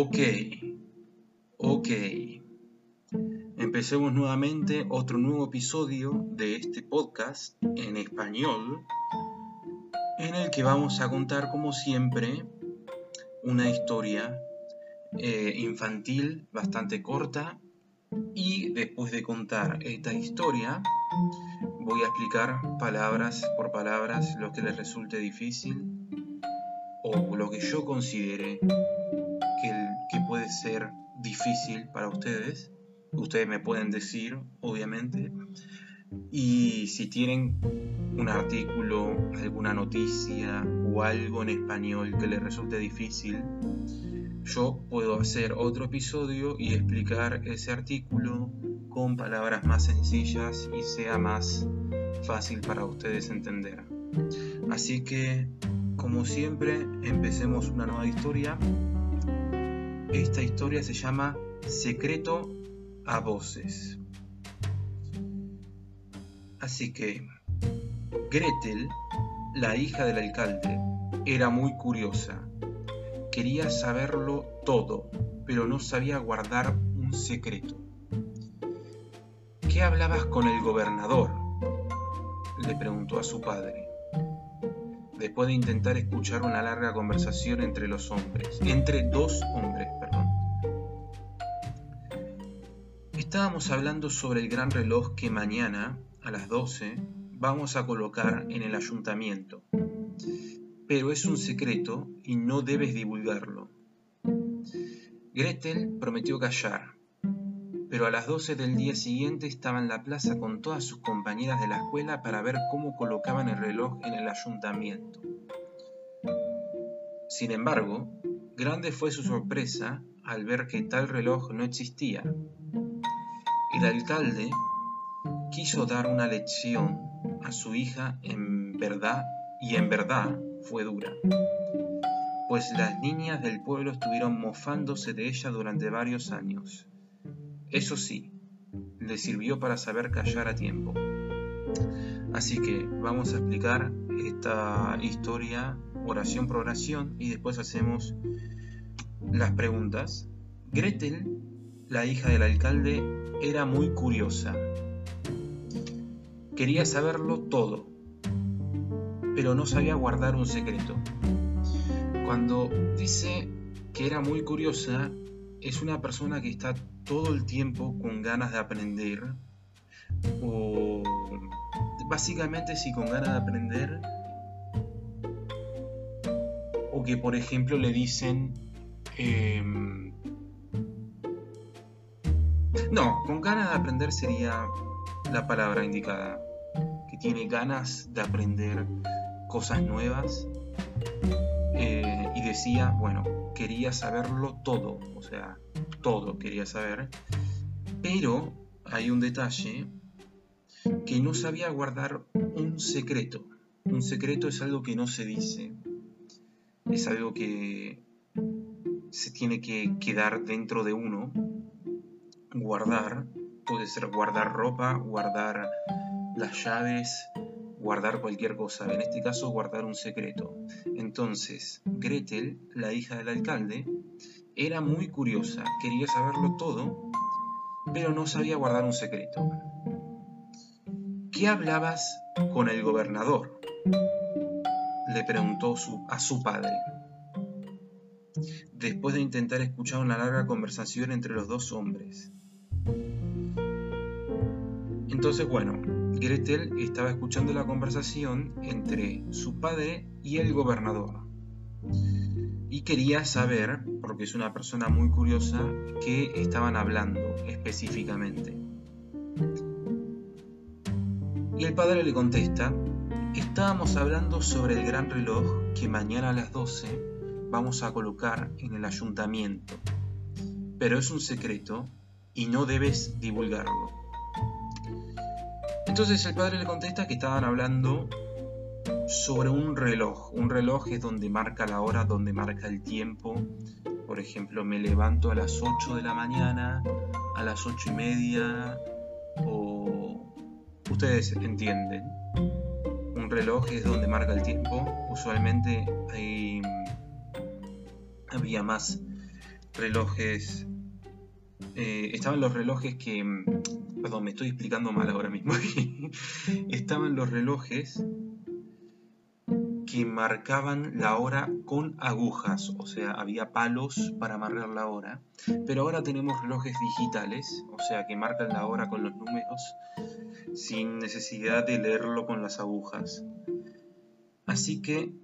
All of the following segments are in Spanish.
Ok, ok. Empecemos nuevamente otro nuevo episodio de este podcast en español en el que vamos a contar como siempre una historia eh, infantil bastante corta y después de contar esta historia voy a explicar palabras por palabras lo que les resulte difícil o lo que yo considere puede ser difícil para ustedes. Ustedes me pueden decir, obviamente. Y si tienen un artículo, alguna noticia o algo en español que les resulte difícil, yo puedo hacer otro episodio y explicar ese artículo con palabras más sencillas y sea más fácil para ustedes entender. Así que, como siempre, empecemos una nueva historia. Esta historia se llama Secreto a Voces. Así que, Gretel, la hija del alcalde, era muy curiosa. Quería saberlo todo, pero no sabía guardar un secreto. ¿Qué hablabas con el gobernador? le preguntó a su padre. Después de intentar escuchar una larga conversación entre los hombres, entre dos hombres, perdón. Estábamos hablando sobre el gran reloj que mañana, a las 12, vamos a colocar en el ayuntamiento. Pero es un secreto y no debes divulgarlo. Gretel prometió callar, pero a las 12 del día siguiente estaba en la plaza con todas sus compañeras de la escuela para ver cómo colocaban el reloj en el ayuntamiento. Sin embargo, grande fue su sorpresa al ver que tal reloj no existía. El alcalde quiso dar una lección a su hija en verdad y en verdad fue dura, pues las niñas del pueblo estuvieron mofándose de ella durante varios años. Eso sí, le sirvió para saber callar a tiempo. Así que vamos a explicar esta historia oración por oración y después hacemos las preguntas. Gretel, la hija del alcalde, era muy curiosa. Quería saberlo todo, pero no sabía guardar un secreto. Cuando dice que era muy curiosa, es una persona que está todo el tiempo con ganas de aprender o básicamente si con ganas de aprender o que por ejemplo le dicen em, no, con ganas de aprender sería la palabra indicada que tiene ganas de aprender cosas nuevas eh, y decía, bueno, quería saberlo todo, o sea, todo quería saber, pero hay un detalle que no sabía guardar un secreto. Un secreto es algo que no se dice, es algo que se tiene que quedar dentro de uno, guardar, puede ser guardar ropa, guardar las llaves, guardar cualquier cosa, en este caso guardar un secreto. Entonces, Gretel, la hija del alcalde, era muy curiosa, quería saberlo todo, pero no sabía guardar un secreto. ¿Qué hablabas con el gobernador? le preguntó a su padre. Después de intentar escuchar una larga conversación entre los dos hombres. Entonces, bueno, Gretel estaba escuchando la conversación entre su padre y el gobernador. Y quería saber, porque es una persona muy curiosa, qué estaban hablando específicamente. Y el padre le contesta, estábamos hablando sobre el gran reloj que mañana a las 12 vamos a colocar en el ayuntamiento, pero es un secreto y no debes divulgarlo. Entonces el padre le contesta que estaban hablando sobre un reloj. Un reloj es donde marca la hora, donde marca el tiempo. Por ejemplo, me levanto a las 8 de la mañana, a las 8 y media, o ustedes entienden. Un reloj es donde marca el tiempo. Usualmente había más relojes... Eh, estaban los relojes que... Mm, perdón, me estoy explicando mal ahora mismo. estaban los relojes que marcaban la hora con agujas, o sea, había palos para marcar la hora, pero ahora tenemos relojes digitales, o sea, que marcan la hora con los números sin necesidad de leerlo con las agujas. Así que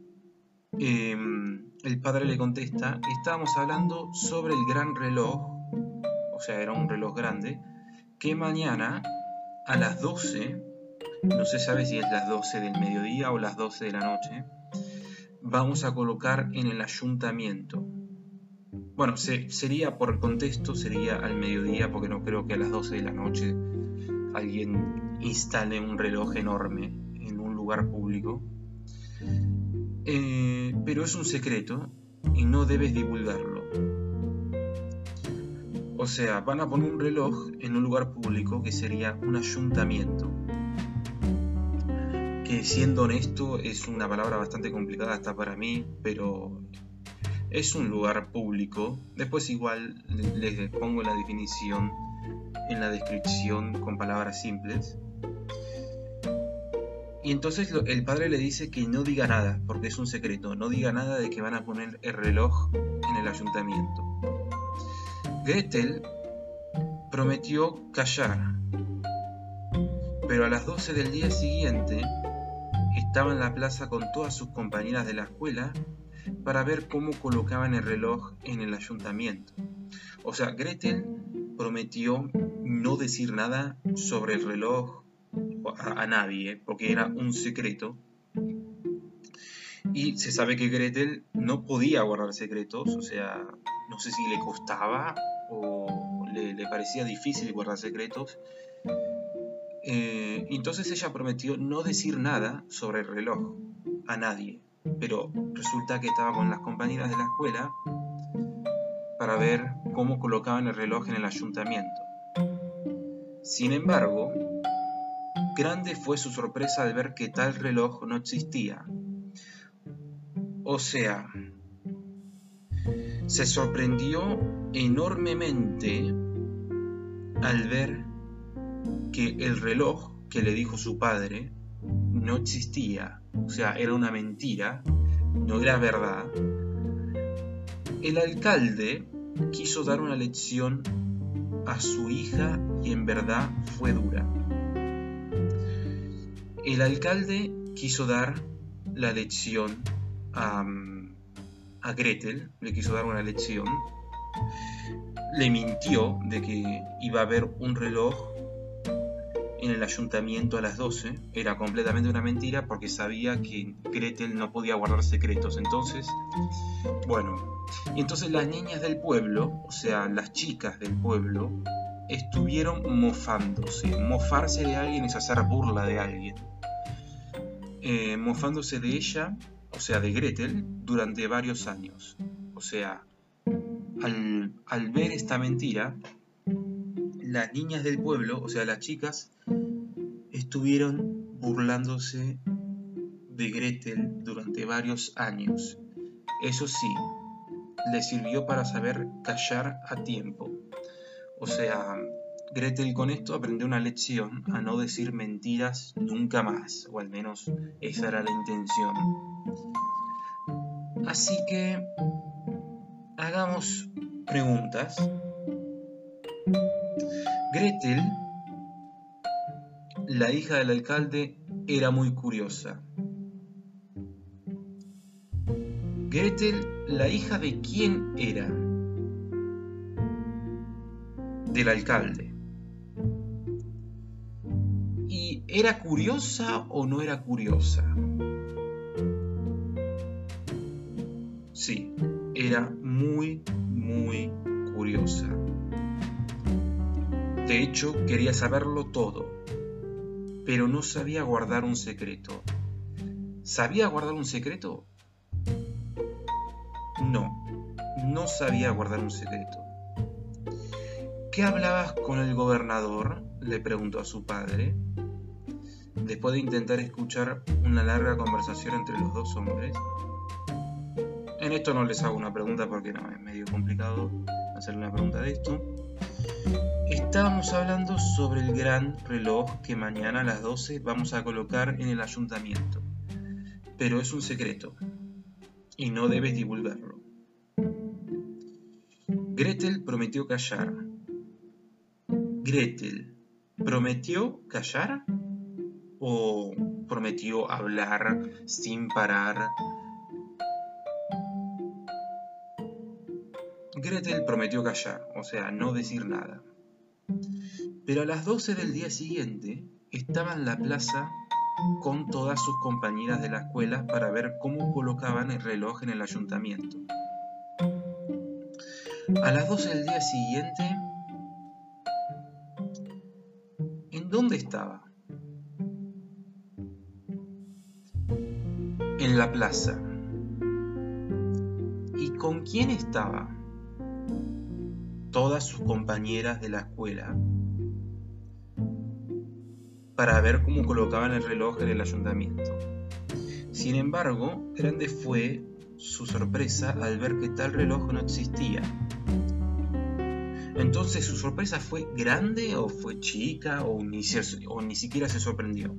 em, el padre le contesta, estábamos hablando sobre el gran reloj, o sea, era un reloj grande, que mañana a las 12, no se sabe si es las 12 del mediodía o las 12 de la noche, vamos a colocar en el ayuntamiento. Bueno, sería por contexto, sería al mediodía, porque no creo que a las 12 de la noche alguien instale un reloj enorme en un lugar público. Eh, pero es un secreto y no debes divulgarlo. O sea, van a poner un reloj en un lugar público que sería un ayuntamiento siendo honesto es una palabra bastante complicada hasta para mí, pero es un lugar público. Después igual les pongo la definición en la descripción con palabras simples. Y entonces el padre le dice que no diga nada, porque es un secreto, no diga nada de que van a poner el reloj en el ayuntamiento. Gretel prometió callar, pero a las 12 del día siguiente estaba en la plaza con todas sus compañeras de la escuela para ver cómo colocaban el reloj en el ayuntamiento. O sea, Gretel prometió no decir nada sobre el reloj a, nadie, porque era un secreto. Y se sabe que Gretel no podía guardar secretos, o sea, no sé si le costaba le parecía difícil guardar secretos, eh, entonces ella prometió no decir nada sobre el reloj a nadie, pero resulta que estaba con las compañeras de la escuela para ver cómo colocaban el reloj en el ayuntamiento. Sin embargo, grande fue su sorpresa al ver que tal reloj no existía. O sea, se sorprendió enormemente al ver que el reloj que le dijo su padre no existía, o sea, era una mentira, no era verdad. El alcalde quiso dar una lección a su hija y en verdad fue dura. El alcalde quiso dar la lección a, a Gretel, le quiso dar una lección, le mintió de que iba a haber un reloj en el ayuntamiento a las 12 era completamente una mentira porque sabía que Gretel no podía guardar secretos. Entonces, bueno, y entonces las niñas del pueblo, o sea, las chicas del pueblo, estuvieron mofándose. Mofarse de alguien es hacer burla de alguien. Eh, mofándose de ella, o sea, de Gretel, durante varios años. O sea, al, al ver esta mentira, las niñas del pueblo, o sea, las chicas, estuvieron burlándose de Gretel durante varios años. Eso sí, le sirvió para saber callar a tiempo. O sea, Gretel con esto aprendió una lección a no decir mentiras nunca más, o al menos esa era la intención. Así que hagamos preguntas Gretel, la hija del alcalde, era muy curiosa. Gretel, la hija de quién era? Del alcalde. Era curiosa o no era curiosa? Sí, era muy, muy curiosa. De hecho, quería saberlo todo, pero no sabía guardar un secreto. ¿Sabía guardar un secreto? No, no sabía guardar un secreto. ¿Qué hablabas con el gobernador? le preguntó a su padre. Después de intentar escuchar una larga conversación entre los dos hombres. En esto no les hago una pregunta porque no, es medio complicado. hacerle una pregunta de esto. Estábamos hablando sobre el gran reloj que mañana a las 12 vamos a colocar en el ayuntamiento. Pero es un secreto y no debes divulgarlo. Gretel prometió callar. Gretel, ¿prometió callar? ¿O prometió hablar sin parar? Gretel prometió callar, o sea, no decir nada. Pero a las 12 del día siguiente estaba en la plaza con todas sus compañeras de la escuela para ver cómo colocaban el reloj en el ayuntamiento. A las 12 del día siguiente, ¿en dónde estaba? En la plaza. ¿Y con quién estaba? Todas sus compañeras de la escuela para ver cómo colocaban el reloj en el ayuntamiento. Sin embargo, grande fue su sorpresa al ver que tal reloj no existía. Entonces, ¿su sorpresa fue grande o fue chica o ni, o ni siquiera se sorprendió?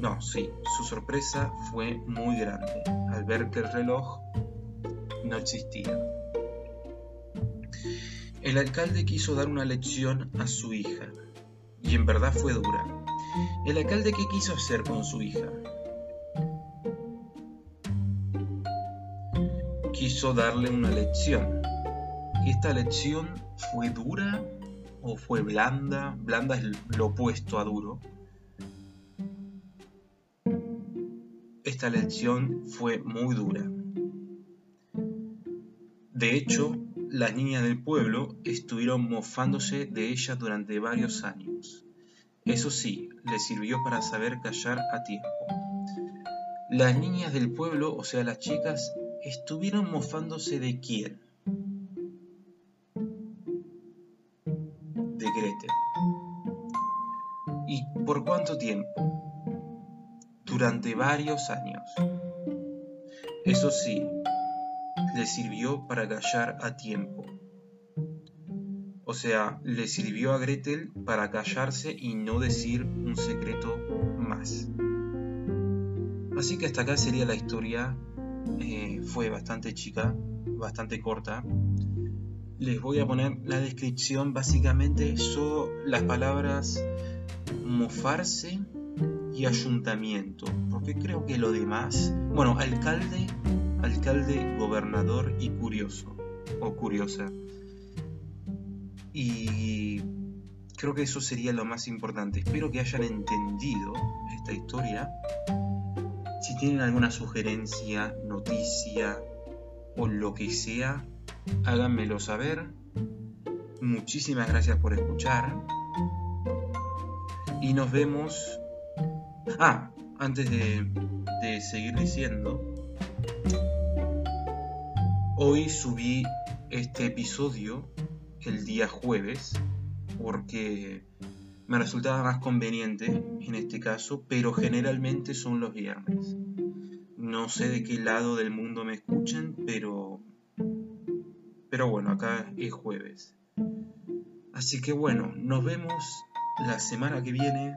No, sí, su sorpresa fue muy grande al ver que el reloj no existía. El alcalde quiso dar una lección a su hija, y en verdad fue dura. El alcalde qué quiso hacer con su hija? Quiso darle una lección. ¿Y esta lección fue dura o fue blanda? Blanda es lo opuesto a duro. Esta lección fue muy dura. De hecho, las niñas del pueblo estuvieron mofándose de ella durante varios años. Eso sí, le sirvió para saber callar a tiempo. Las niñas del pueblo, o sea, las chicas, estuvieron mofándose de quién? De Gretel. ¿Y por cuánto tiempo? Durante varios años. Eso sí, le sirvió para callar a tiempo. O sea, le sirvió a Gretel para callarse y no decir un secreto más. Así que hasta acá sería la historia. Eh, fue bastante chica, bastante corta. Les voy a poner la descripción. Básicamente son las palabras mofarse y ayuntamiento. Porque creo que lo demás... Bueno, alcalde alcalde, gobernador y curioso o curiosa. Y creo que eso sería lo más importante. Espero que hayan entendido esta historia. Si tienen alguna sugerencia, noticia o lo que sea, háganmelo saber. Muchísimas gracias por escuchar. Y nos vemos... Ah, antes de, de seguir diciendo, Hoy subí este episodio el día jueves porque me resultaba más conveniente en este caso, pero generalmente son los viernes. No sé de qué lado del mundo me escuchan, pero pero bueno, acá es jueves. Así que bueno, nos vemos la semana que viene.